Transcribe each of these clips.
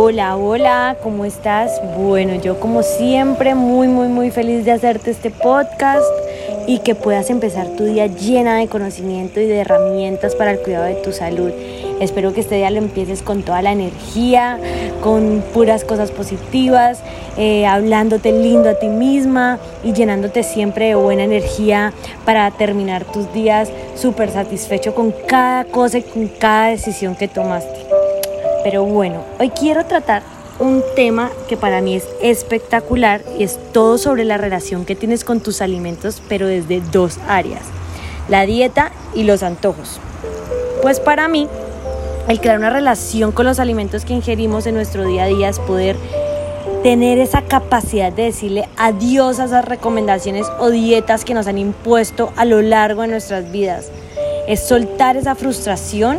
Hola, hola, ¿cómo estás? Bueno, yo como siempre muy, muy, muy feliz de hacerte este podcast y que puedas empezar tu día llena de conocimiento y de herramientas para el cuidado de tu salud. Espero que este día lo empieces con toda la energía, con puras cosas positivas, eh, hablándote lindo a ti misma y llenándote siempre de buena energía para terminar tus días súper satisfecho con cada cosa y con cada decisión que tomaste. Pero bueno, hoy quiero tratar un tema que para mí es espectacular y es todo sobre la relación que tienes con tus alimentos, pero desde dos áreas, la dieta y los antojos. Pues para mí, el crear una relación con los alimentos que ingerimos en nuestro día a día es poder tener esa capacidad de decirle adiós a esas recomendaciones o dietas que nos han impuesto a lo largo de nuestras vidas. Es soltar esa frustración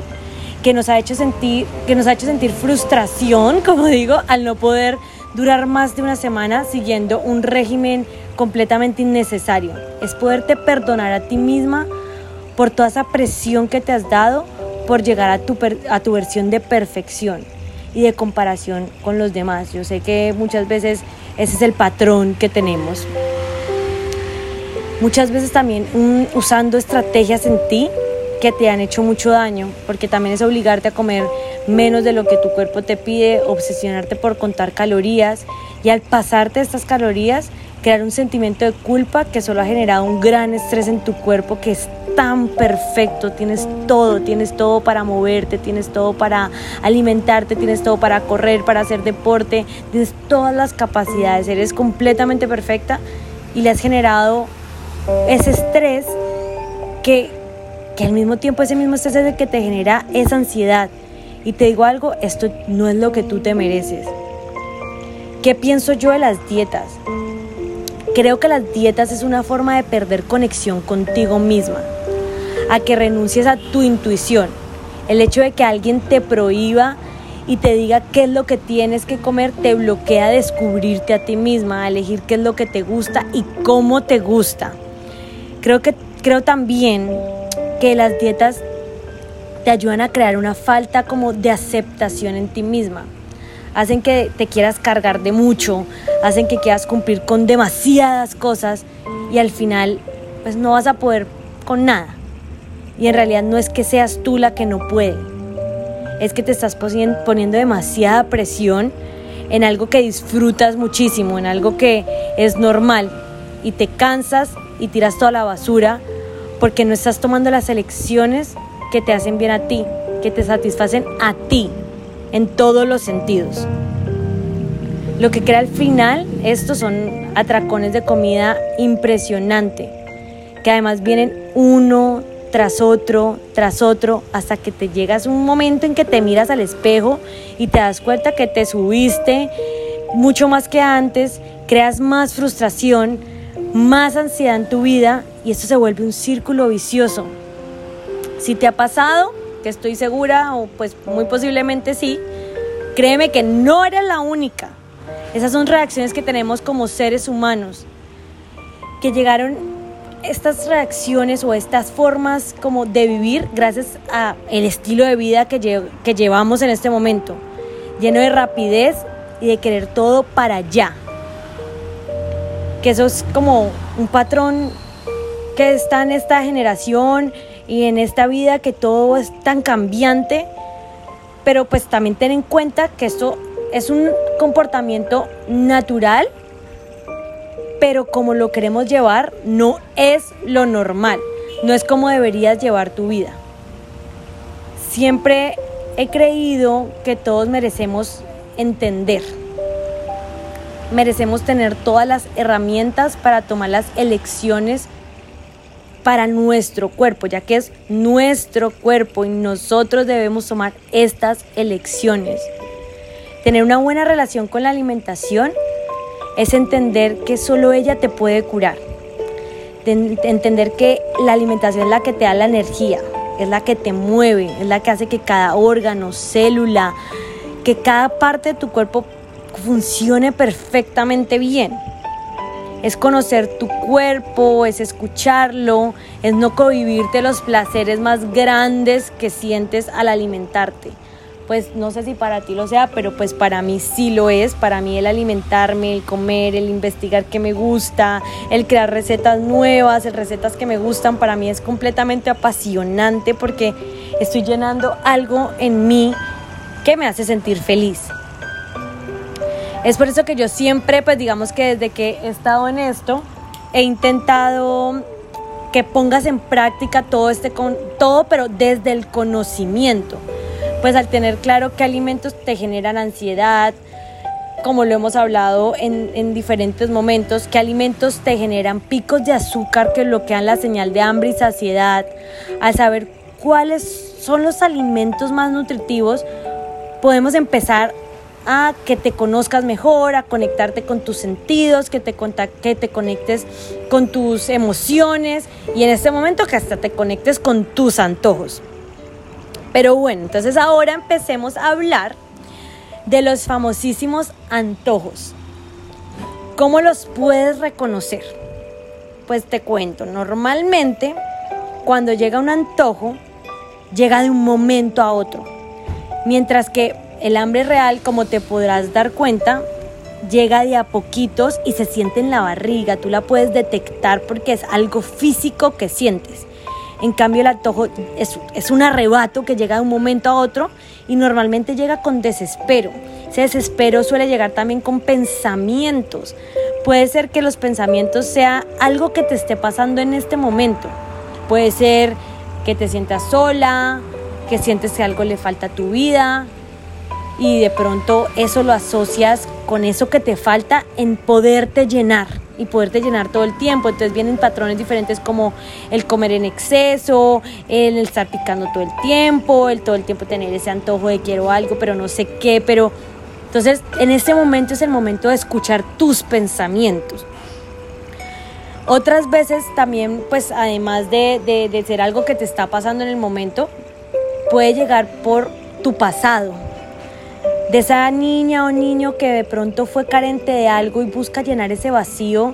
que nos ha hecho sentir, que nos ha hecho sentir frustración, como digo, al no poder durar más de una semana siguiendo un régimen completamente innecesario. Es poderte perdonar a ti misma por toda esa presión que te has dado por llegar a tu, a tu versión de perfección y de comparación con los demás. Yo sé que muchas veces ese es el patrón que tenemos. Muchas veces también usando estrategias en ti que te han hecho mucho daño, porque también es obligarte a comer menos de lo que tu cuerpo te pide, obsesionarte por contar calorías y al pasarte estas calorías crear un sentimiento de culpa que solo ha generado un gran estrés en tu cuerpo que es tan perfecto, tienes todo, tienes todo para moverte, tienes todo para alimentarte, tienes todo para correr, para hacer deporte, tienes todas las capacidades, eres completamente perfecta y le has generado ese estrés que que al mismo tiempo ese mismo estrés es el que te genera esa ansiedad. Y te digo algo, esto no es lo que tú te mereces. ¿Qué pienso yo de las dietas? Creo que las dietas es una forma de perder conexión contigo misma, a que renuncies a tu intuición. El hecho de que alguien te prohíba y te diga qué es lo que tienes que comer te bloquea descubrirte a ti misma, a elegir qué es lo que te gusta y cómo te gusta. Creo que creo también que las dietas te ayudan a crear una falta como de aceptación en ti misma. Hacen que te quieras cargar de mucho, hacen que quieras cumplir con demasiadas cosas y al final pues no vas a poder con nada. Y en realidad no es que seas tú la que no puede, es que te estás poniendo demasiada presión en algo que disfrutas muchísimo, en algo que es normal y te cansas y tiras toda la basura porque no estás tomando las elecciones que te hacen bien a ti, que te satisfacen a ti en todos los sentidos. Lo que crea al final, estos son atracones de comida impresionante, que además vienen uno tras otro, tras otro, hasta que te llegas un momento en que te miras al espejo y te das cuenta que te subiste mucho más que antes, creas más frustración, más ansiedad en tu vida y esto se vuelve un círculo vicioso. Si te ha pasado, que estoy segura, o pues muy posiblemente sí, créeme que no eres la única. Esas son reacciones que tenemos como seres humanos, que llegaron estas reacciones o estas formas como de vivir gracias a el estilo de vida que, que llevamos en este momento, lleno de rapidez y de querer todo para allá que eso es como un patrón que está en esta generación y en esta vida que todo es tan cambiante, pero pues también ten en cuenta que esto es un comportamiento natural, pero como lo queremos llevar no es lo normal, no es como deberías llevar tu vida. Siempre he creído que todos merecemos entender merecemos tener todas las herramientas para tomar las elecciones para nuestro cuerpo, ya que es nuestro cuerpo y nosotros debemos tomar estas elecciones. Tener una buena relación con la alimentación es entender que solo ella te puede curar. entender que la alimentación es la que te da la energía, es la que te mueve, es la que hace que cada órgano, célula, que cada parte de tu cuerpo funcione perfectamente bien. Es conocer tu cuerpo, es escucharlo, es no convivirte los placeres más grandes que sientes al alimentarte. pues no sé si para ti lo sea, pero pues para mí sí lo es, para mí el alimentarme, el comer, el investigar qué me gusta, el crear recetas nuevas, el recetas que me gustan, para mí es completamente apasionante porque estoy llenando algo en mí que me hace sentir feliz. Es por eso que yo siempre, pues digamos que desde que he estado en esto, he intentado que pongas en práctica todo este todo, pero desde el conocimiento. Pues al tener claro qué alimentos te generan ansiedad, como lo hemos hablado en, en, diferentes momentos, qué alimentos te generan picos de azúcar que bloquean la señal de hambre y saciedad, al saber cuáles son los alimentos más nutritivos, podemos empezar a que te conozcas mejor, a conectarte con tus sentidos, que te, que te conectes con tus emociones y en este momento que hasta te conectes con tus antojos. Pero bueno, entonces ahora empecemos a hablar de los famosísimos antojos. ¿Cómo los puedes reconocer? Pues te cuento, normalmente cuando llega un antojo, llega de un momento a otro, mientras que el hambre real, como te podrás dar cuenta, llega de a poquitos y se siente en la barriga. Tú la puedes detectar porque es algo físico que sientes. En cambio, el antojo es, un arrebato que llega de un momento a otro y normalmente llega con desespero. Ese desespero suele llegar también con pensamientos. Puede ser que los pensamientos sea algo que te esté pasando en este momento. Puede ser que te sientas sola, que sientes que algo le falta a tu vida, y de pronto eso lo asocias con eso que te falta en poderte llenar y poderte llenar todo el tiempo. Entonces vienen patrones diferentes como el comer en exceso, el estar picando todo el tiempo, el todo el tiempo tener ese antojo de quiero algo, pero no sé qué, pero entonces en este momento es el momento de escuchar tus pensamientos. Otras veces también, pues además de, de, de ser algo que te está pasando en el momento, puede llegar por tu pasado, de esa niña o niño que de pronto fue carente de algo y busca llenar ese vacío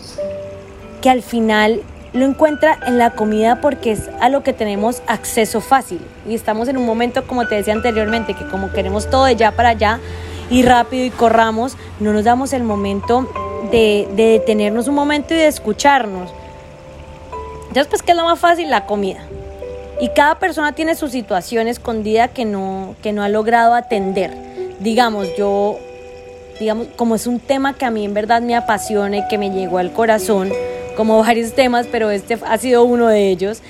que al final lo encuentra en la comida porque es a lo que tenemos acceso fácil. Y estamos en un momento, como te decía anteriormente, que como queremos todo de ya para allá y rápido y corramos, no nos damos el momento de, de detenernos un momento y de escucharnos. Entonces, pues, ¿qué es lo más fácil? La comida. Y cada persona tiene su situación escondida que no, que no ha logrado atender digamos, yo, digamos, como es un tema que a mí en verdad me apasiona y que me llegó al corazón, como varios temas, pero este ha sido uno de ellos.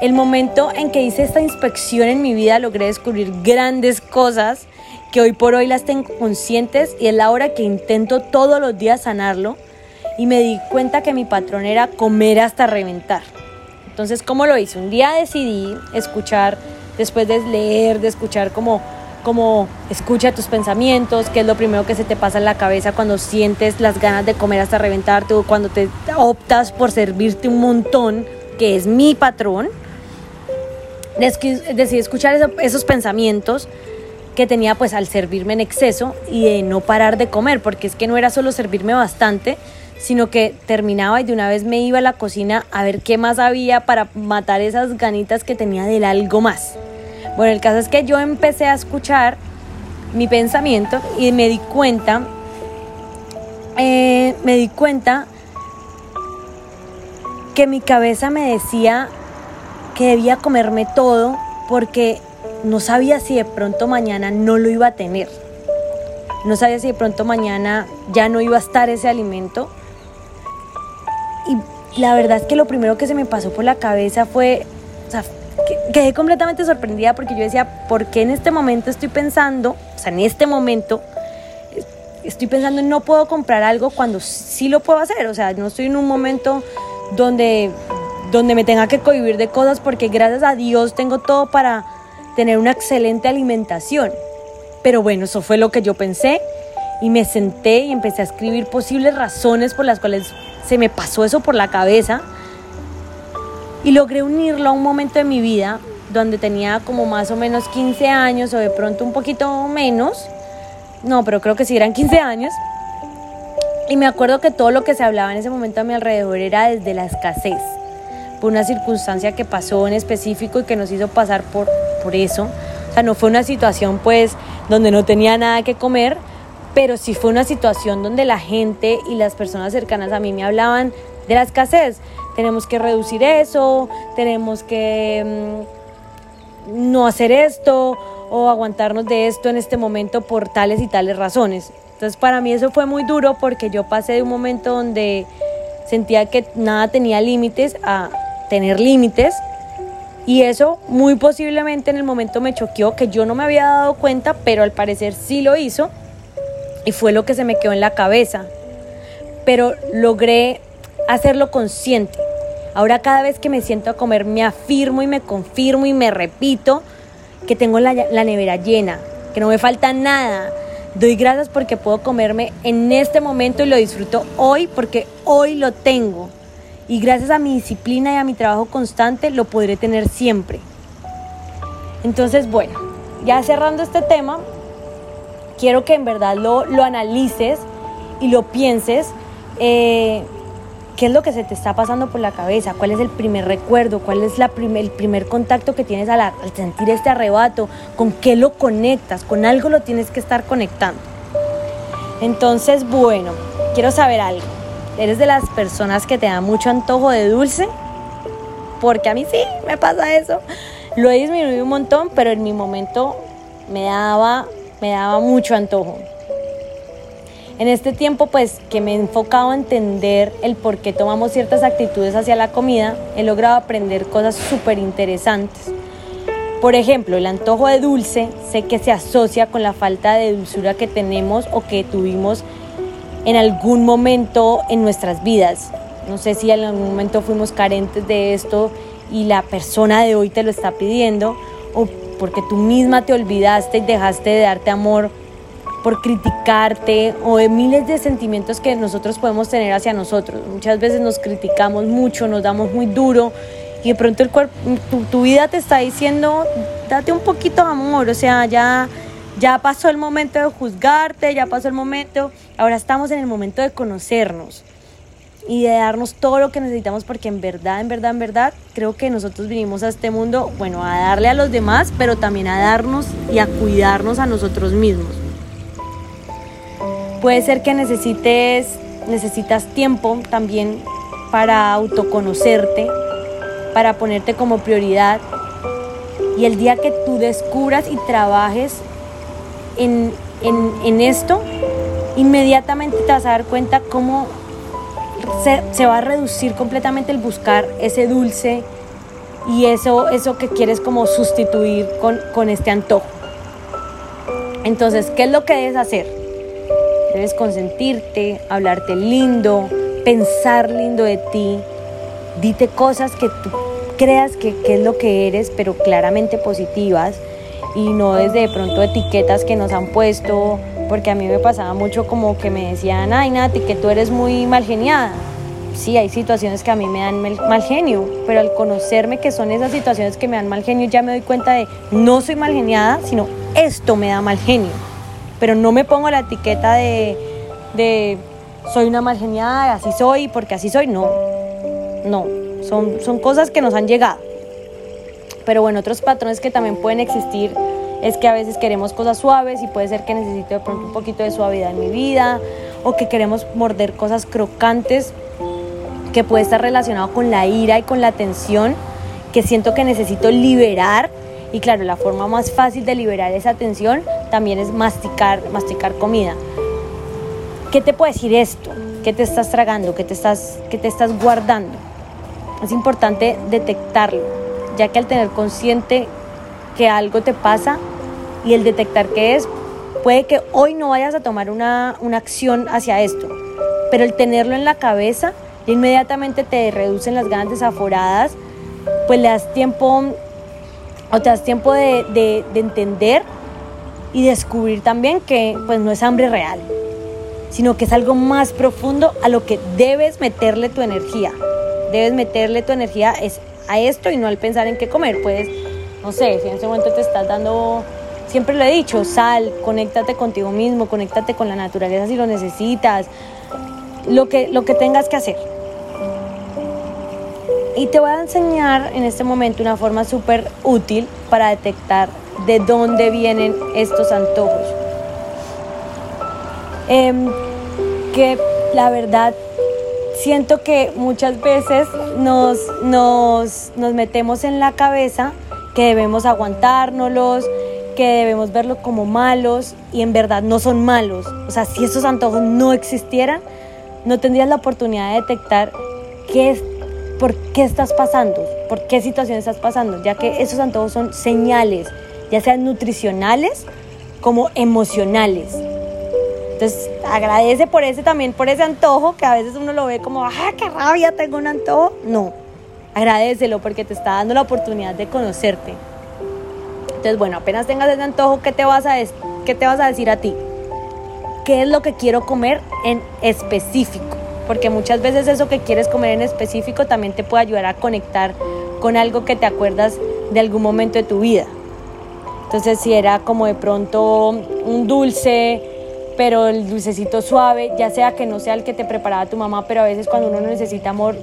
El momento en que hice esta inspección en mi vida logré descubrir grandes cosas que hoy por hoy las tengo conscientes y es la hora que intento todos los días sanarlo y me di cuenta que mi patrón era comer hasta reventar. Entonces, ¿cómo lo hice? Un día decidí escuchar, después de leer, de escuchar como como escucha tus pensamientos, qué es lo primero que se te pasa en la cabeza cuando sientes las ganas de comer hasta reventarte o cuando te optas por servirte un montón, que es mi patrón. Decidí escuchar esos pensamientos que tenía pues al servirme en exceso y de no parar de comer, porque es que no era solo servirme bastante, sino que terminaba y de una vez me iba a la cocina a ver qué más había para matar esas ganitas que tenía del algo más. Bueno, el caso es que yo empecé a escuchar mi pensamiento y me di cuenta, eh, me di cuenta que mi cabeza me decía que debía comerme todo porque no sabía si de pronto mañana no lo iba a tener. No sabía si de pronto mañana ya no iba a estar ese alimento. Y la verdad es que lo primero que se me pasó por la cabeza fue, quedé completamente sorprendida porque yo decía, ¿por qué en este momento estoy pensando, o sea, en este momento estoy pensando en no puedo comprar algo cuando sí lo puedo hacer? O sea, no estoy en un momento donde, donde me tenga que cohibir de cosas porque gracias a Dios tengo todo para tener una excelente alimentación. Pero bueno, eso fue lo que yo pensé y me senté y empecé a escribir posibles razones por las cuales se me pasó eso por la cabeza y logré unirlo a un momento de mi vida donde tenía como más o menos 15 años o de pronto un poquito menos. No, pero creo que sí eran 15 años. Y me acuerdo que todo lo que se hablaba en ese momento a mi alrededor era desde la escasez, por una circunstancia que pasó en específico y que nos hizo pasar por, por eso. O sea, no fue una situación pues donde no tenía nada que comer, pero sí fue una situación donde la gente y las personas cercanas a mí me hablaban de la escasez. Tenemos que reducir eso, tenemos que mm, no hacer esto o aguantarnos de esto en este momento por tales y tales razones. Entonces para mí eso fue muy duro porque yo pasé de un momento donde sentía que nada tenía límites a tener límites y eso muy posiblemente en el momento me choqueó que yo no me había dado cuenta, pero al parecer sí lo hizo y fue lo que se me quedó en la cabeza. Pero logré hacerlo consciente. Ahora cada vez que me siento a comer me afirmo y me confirmo y me repito que tengo la, la nevera llena, que no me falta nada. Doy gracias porque puedo comerme en este momento y lo disfruto hoy porque hoy lo tengo y gracias a mi disciplina y a mi trabajo constante lo podré tener siempre. Entonces, bueno, ya cerrando este tema, quiero que en verdad lo, lo analices y lo pienses. Eh, ¿Qué es lo que se te está pasando por la cabeza? ¿Cuál es el primer recuerdo? ¿Cuál es el primer contacto que tienes al, al sentir este arrebato? ¿Con qué lo conectas? Con algo lo tienes que estar conectando. Entonces, bueno, quiero saber algo. ¿Eres de las personas que te da mucho antojo de dulce? Porque a mí sí, me pasa eso. Lo he disminuido un montón, pero en mi momento me daba, me daba mucho antojo. En este tiempo, pues que me he enfocado a entender el por qué tomamos ciertas actitudes hacia la comida, he logrado aprender cosas súper interesantes. Por ejemplo, el antojo de dulce sé que se asocia con la falta de dulzura que tenemos o que tuvimos en algún momento en nuestras vidas. No sé si en algún momento fuimos carentes de esto y la persona de hoy te lo está pidiendo o porque tú misma te olvidaste y dejaste de darte amor por criticarte o de miles de sentimientos que nosotros podemos tener hacia nosotros. Muchas veces nos criticamos mucho, nos damos muy duro y de pronto el cuerpo, tu, vida te está diciendo, date un poquito de amor, o sea, ya ya pasó el momento de juzgarte, ya pasó el momento, ahora estamos en el momento de conocernos y de darnos todo lo que necesitamos porque en verdad, en verdad, en verdad, creo que nosotros vinimos a este mundo, bueno, a darle a los demás, pero también a darnos y a cuidarnos a nosotros mismos. Puede ser que necesites, necesitas tiempo también para autoconocerte, para ponerte como prioridad. Y el día que tú descubras y trabajes en, en, esto, inmediatamente te vas a dar cuenta cómo se, se, va a reducir completamente el buscar ese dulce y eso, eso que quieres como sustituir con, con este antojo. Entonces, ¿qué es lo que debes hacer? Debes consentirte, hablarte lindo, pensar lindo de ti, dite cosas que tú creas que, que es lo que eres, pero claramente positivas y no desde de pronto etiquetas que nos han puesto, porque a mí me pasaba mucho como que me decían, ay Nati, que tú eres muy mal geniada. Sí, hay situaciones que a mí me dan mal genio, pero al conocerme que son esas situaciones que me dan mal genio, ya me doy cuenta de no soy mal geniada, sino esto me da mal genio. Pero no me pongo la etiqueta de, soy una mal así soy, porque así soy. No, no, son, son cosas que nos han llegado. Pero bueno, otros patrones que también pueden existir es que a veces queremos cosas suaves y puede ser que necesite de pronto un poquito de suavidad en mi vida o que queremos morder cosas crocantes que puede estar relacionado con la ira y con la tensión que siento que necesito liberar y claro, la forma más fácil de liberar esa tensión también es masticar, masticar comida. ¿Qué te puede decir esto? ¿Qué te estás tragando? ¿Qué te estás, qué te estás guardando? Es importante detectarlo ya que al tener consciente que algo te pasa y el detectar qué es, puede que hoy no vayas a tomar una, acción hacia esto, pero el tenerlo en la cabeza inmediatamente te reducen las ganas desaforadas, pues le das tiempo o te das tiempo de, entender y descubrir también que pues no es hambre real, sino que es algo más profundo a lo que debes meterle tu energía. Debes meterle tu energía es a esto y no al pensar en qué comer. Puedes, no sé, si en ese momento te estás dando, siempre lo he dicho, sal, conéctate contigo mismo, conéctate con la naturaleza si lo necesitas, lo que, lo que tengas que hacer. Y te voy a enseñar en este momento una forma súper útil para detectar de dónde vienen estos antojos. Em, que la verdad siento que muchas veces nos, nos, nos metemos en la cabeza que debemos aguantárnoslos, que debemos verlos como malos y en verdad no son malos. O sea, si esos antojos no existieran, no tendrías la oportunidad de detectar qué es, por qué estás pasando, por qué situación estás pasando, ya que esos antojos son señales, ya sean nutricionales como emocionales. Entonces, agradece por ese también, por ese antojo, que a veces uno lo ve como, ¡ah, qué rabia, tengo un antojo! No, agradecelo porque te está dando la oportunidad de conocerte. Entonces, bueno, apenas tengas ese antojo, ¿qué te vas a, qué te vas a decir a ti? ¿Qué es lo que quiero comer en específico? Porque muchas veces eso que quieres comer en específico también te puede ayudar a conectar con algo que te acuerdas de algún momento de tu vida. Entonces, si era como de pronto un dulce, pero el dulcecito suave, ya sea que no sea el que te preparaba tu mamá, pero a veces cuando uno necesita amor,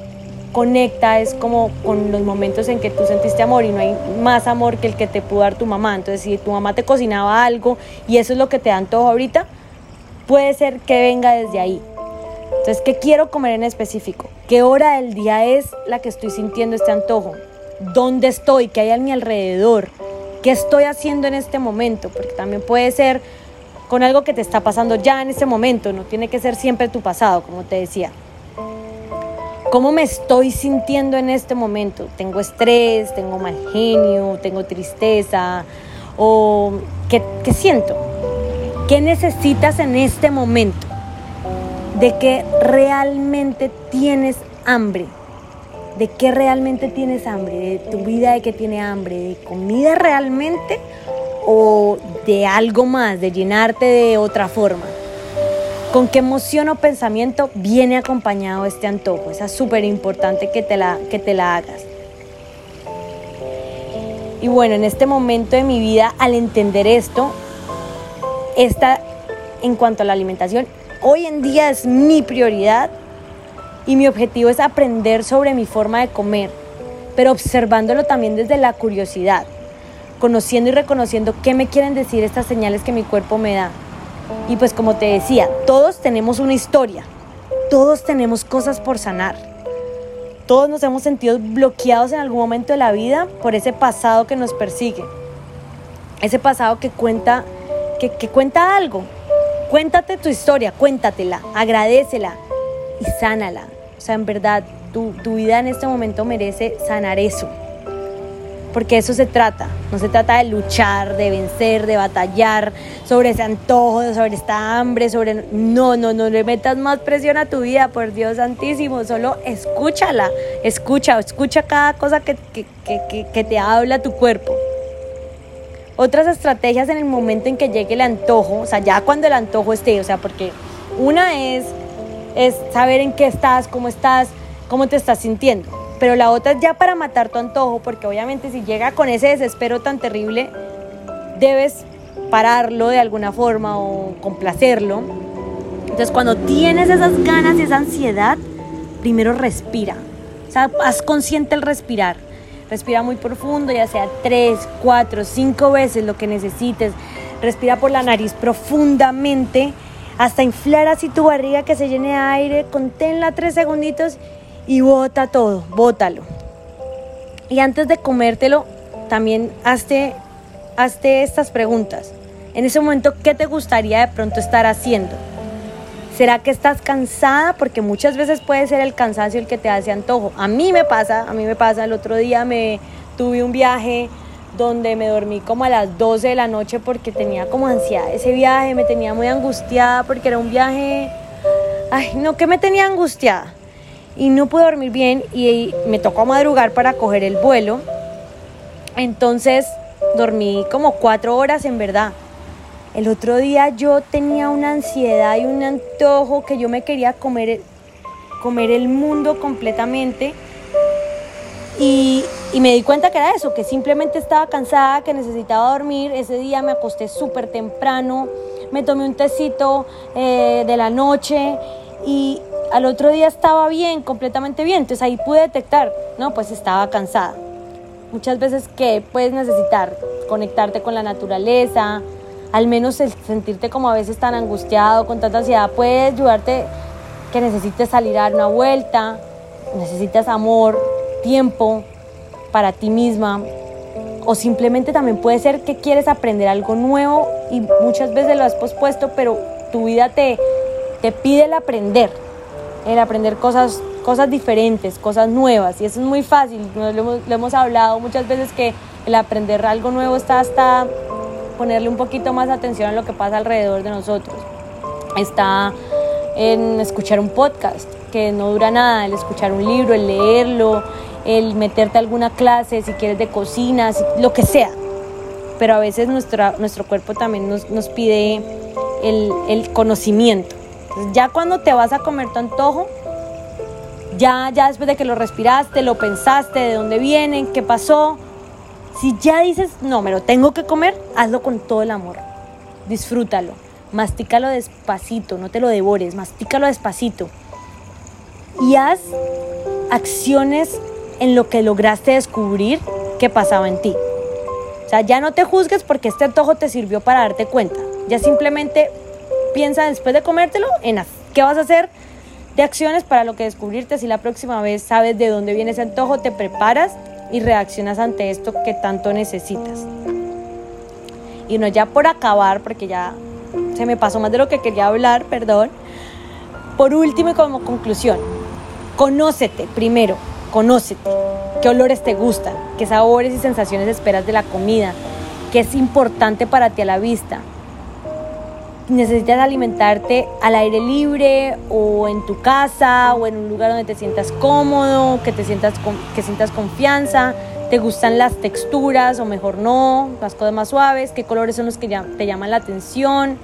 conecta, es como con los momentos en que tú sentiste amor y no hay más amor que el que te pudo dar tu mamá. Entonces, si tu mamá te cocinaba algo y eso es lo que te dan todo ahorita, puede ser que venga desde ahí. Entonces, ¿qué quiero comer en específico? ¿Qué hora del día es la que estoy sintiendo este antojo? ¿Dónde estoy? ¿Qué hay a mi alrededor? ¿Qué estoy haciendo en este momento? Porque también puede ser con algo que te está pasando ya en este momento, no tiene que ser siempre tu pasado, como te decía. ¿Cómo me estoy sintiendo en este momento? ¿Tengo estrés? ¿Tengo mal genio? ¿Tengo tristeza? ¿O qué, siento? ¿Qué necesitas en este momento? ¿De qué realmente tienes hambre? ¿De qué realmente tienes hambre? ¿De tu vida de qué tiene hambre? ¿De comida realmente? ¿O de algo más? ¿De llenarte de otra forma? ¿Con qué emoción o pensamiento viene acompañado este antojo? Es súper importante que, te la, que te la hagas. Y bueno, en este momento de mi vida, al entender esto, esta, en cuanto a la alimentación, hoy en día es mi prioridad y mi objetivo es aprender sobre mi forma de comer, pero observándolo también desde la curiosidad, conociendo y reconociendo qué me quieren decir estas señales que mi cuerpo me da y pues como te decía, todos tenemos una historia, todos tenemos cosas por sanar. Todos nos hemos sentido bloqueados en algún momento de la vida por ese pasado que nos persigue. Ese pasado que cuenta, que, cuenta algo. Cuéntate tu historia, cuéntatela, agradecela y sánala. O sea, en verdad, tu, tu vida en este momento merece sanar eso porque eso se trata. No se trata de luchar, de vencer, de batallar sobre ese antojo, sobre esta hambre, sobre... No, no, no le metas más presión a tu vida, por Dios santísimo. Solo escúchala, escucha, escucha cada cosa que, que te habla tu cuerpo. Otras estrategias en el momento en que llegue el antojo, o sea, ya cuando el antojo esté, o sea, porque una es, es saber en qué estás, cómo estás, cómo te estás sintiendo pero la otra es ya para matar tu antojo, porque obviamente si llega con ese desespero tan terrible, debes pararlo de alguna forma o complacerlo. Entonces cuando tienes esas ganas y esa ansiedad, primero respira. O sea, haz consciente el respirar. Respira muy profundo, ya sea tres, cuatro, cinco veces lo que necesites. Respira por la nariz profundamente hasta inflar así tu barriga que se llene de aire. Conténla tres segunditos y bota todo, bótalo. Y antes de comértelo, también hazte, hazte estas preguntas. En ese momento, ¿qué te gustaría de pronto estar haciendo? ¿Será que estás cansada? Porque muchas veces puede ser el cansancio el que te hace antojo. A mí me pasa, a mí me pasa, el otro día me tuve un viaje donde me dormí como a las 12 de la noche porque tenía como ansiedad ese viaje, me tenía muy angustiada porque era un viaje, ay, no, que me tenía angustiada y no pude dormir bien y me tocó madrugar para coger el vuelo. Entonces dormí como cuatro horas en verdad. El otro día yo tenía una ansiedad y un antojo que yo me quería comer, comer el mundo completamente. Y, me di cuenta que era eso, que simplemente estaba cansada, que necesitaba dormir. Ese día me acosté súper temprano, me tomé un tecito eh, de la noche y, al otro día estaba bien, completamente bien, entonces ahí pude detectar, no, pues estaba cansada. Muchas veces que puedes necesitar conectarte con la naturaleza, al menos sentirte como a veces tan angustiado, con tanta ansiedad, puede ayudarte que necesites salir a dar una vuelta, necesitas amor, tiempo para ti misma, o simplemente también puede ser que quieres aprender algo nuevo y muchas veces lo has pospuesto, pero tu vida te, te pide el aprender, el aprender cosas, cosas diferentes, cosas nuevas, y eso es muy fácil, lo hemos, lo hemos hablado muchas veces que el aprender algo nuevo está hasta ponerle un poquito más atención a lo que pasa alrededor de nosotros. Está en escuchar un podcast, que no dura nada, el escuchar un libro, el leerlo, el meterte a alguna clase, si quieres de cocina, lo que sea. Pero a veces nuestra, nuestro cuerpo también nos, nos pide el, el conocimiento. ya cuando te vas a comer tu antojo, ya, ya después de que lo respiraste, lo pensaste, de dónde vienen, qué pasó, si ya dices, no, me lo tengo que comer, hazlo con todo el amor. Disfrútalo. Mastícalo despacito, no te lo devores, mastícalo despacito. Y haz acciones en lo que lograste descubrir que pasaba en ti. O sea, ya no te juzgues porque este antojo te sirvió para darte cuenta. Ya simplemente piensa después de comértelo en qué vas a hacer de acciones para lo que descubrirte. Si la próxima vez sabes de dónde viene ese antojo, te preparas y reaccionas ante esto que tanto necesitas. Y no ya por acabar, porque ya se me pasó más de lo que quería hablar, perdón. Por último y como conclusión, conócete primero, conócete. ¿Qué olores te gustan? ¿Qué sabores y sensaciones esperas de la comida? ¿Qué es importante para ti a la vista? necesitas alimentarte al aire libre o en tu casa o en un lugar donde te sientas cómodo, que te sientas que sientas confianza, te gustan las texturas o mejor no, las cosas más suaves, qué colores son los que te llaman la atención,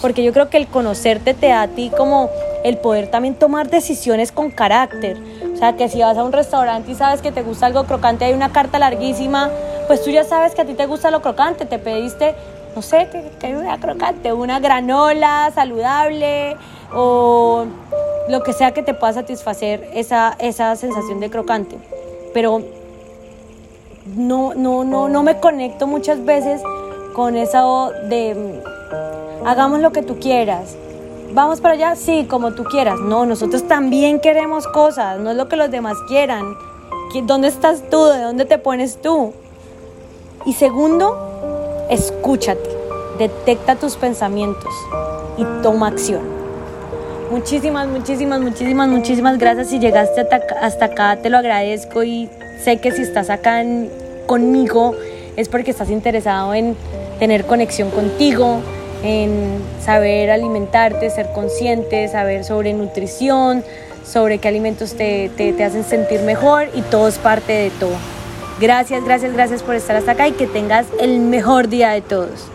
porque yo creo que el conocerte te da a ti como el poder también tomar decisiones con carácter. O sea, que si vas a un restaurante y sabes que te gusta algo crocante, hay una carta larguísima, pues tú ya sabes que a ti te gusta lo crocante, te pediste no sé, que, una crocante, una granola saludable o lo que sea que te pueda satisfacer esa, esa sensación de crocante. Pero no, no, no, no me conecto muchas veces con eso de hagamos lo que tú quieras. Vamos para allá, sí, como tú quieras. No, nosotros también queremos cosas, no es lo que los demás quieran. ¿Dónde estás tú? ¿De dónde te pones tú? Y segundo, escúchate, detecta tus pensamientos y toma acción. Muchísimas, muchísimas, muchísimas, muchísimas gracias. Si llegaste hasta acá, te lo agradezco y sé que si estás acá conmigo es porque estás interesado en tener conexión contigo, en saber alimentarte, ser consciente, saber sobre nutrición, sobre qué alimentos te, te, te hacen sentir mejor y todo es parte de todo. Gracias, gracias, gracias por estar hasta acá y que tengas el mejor día de todos.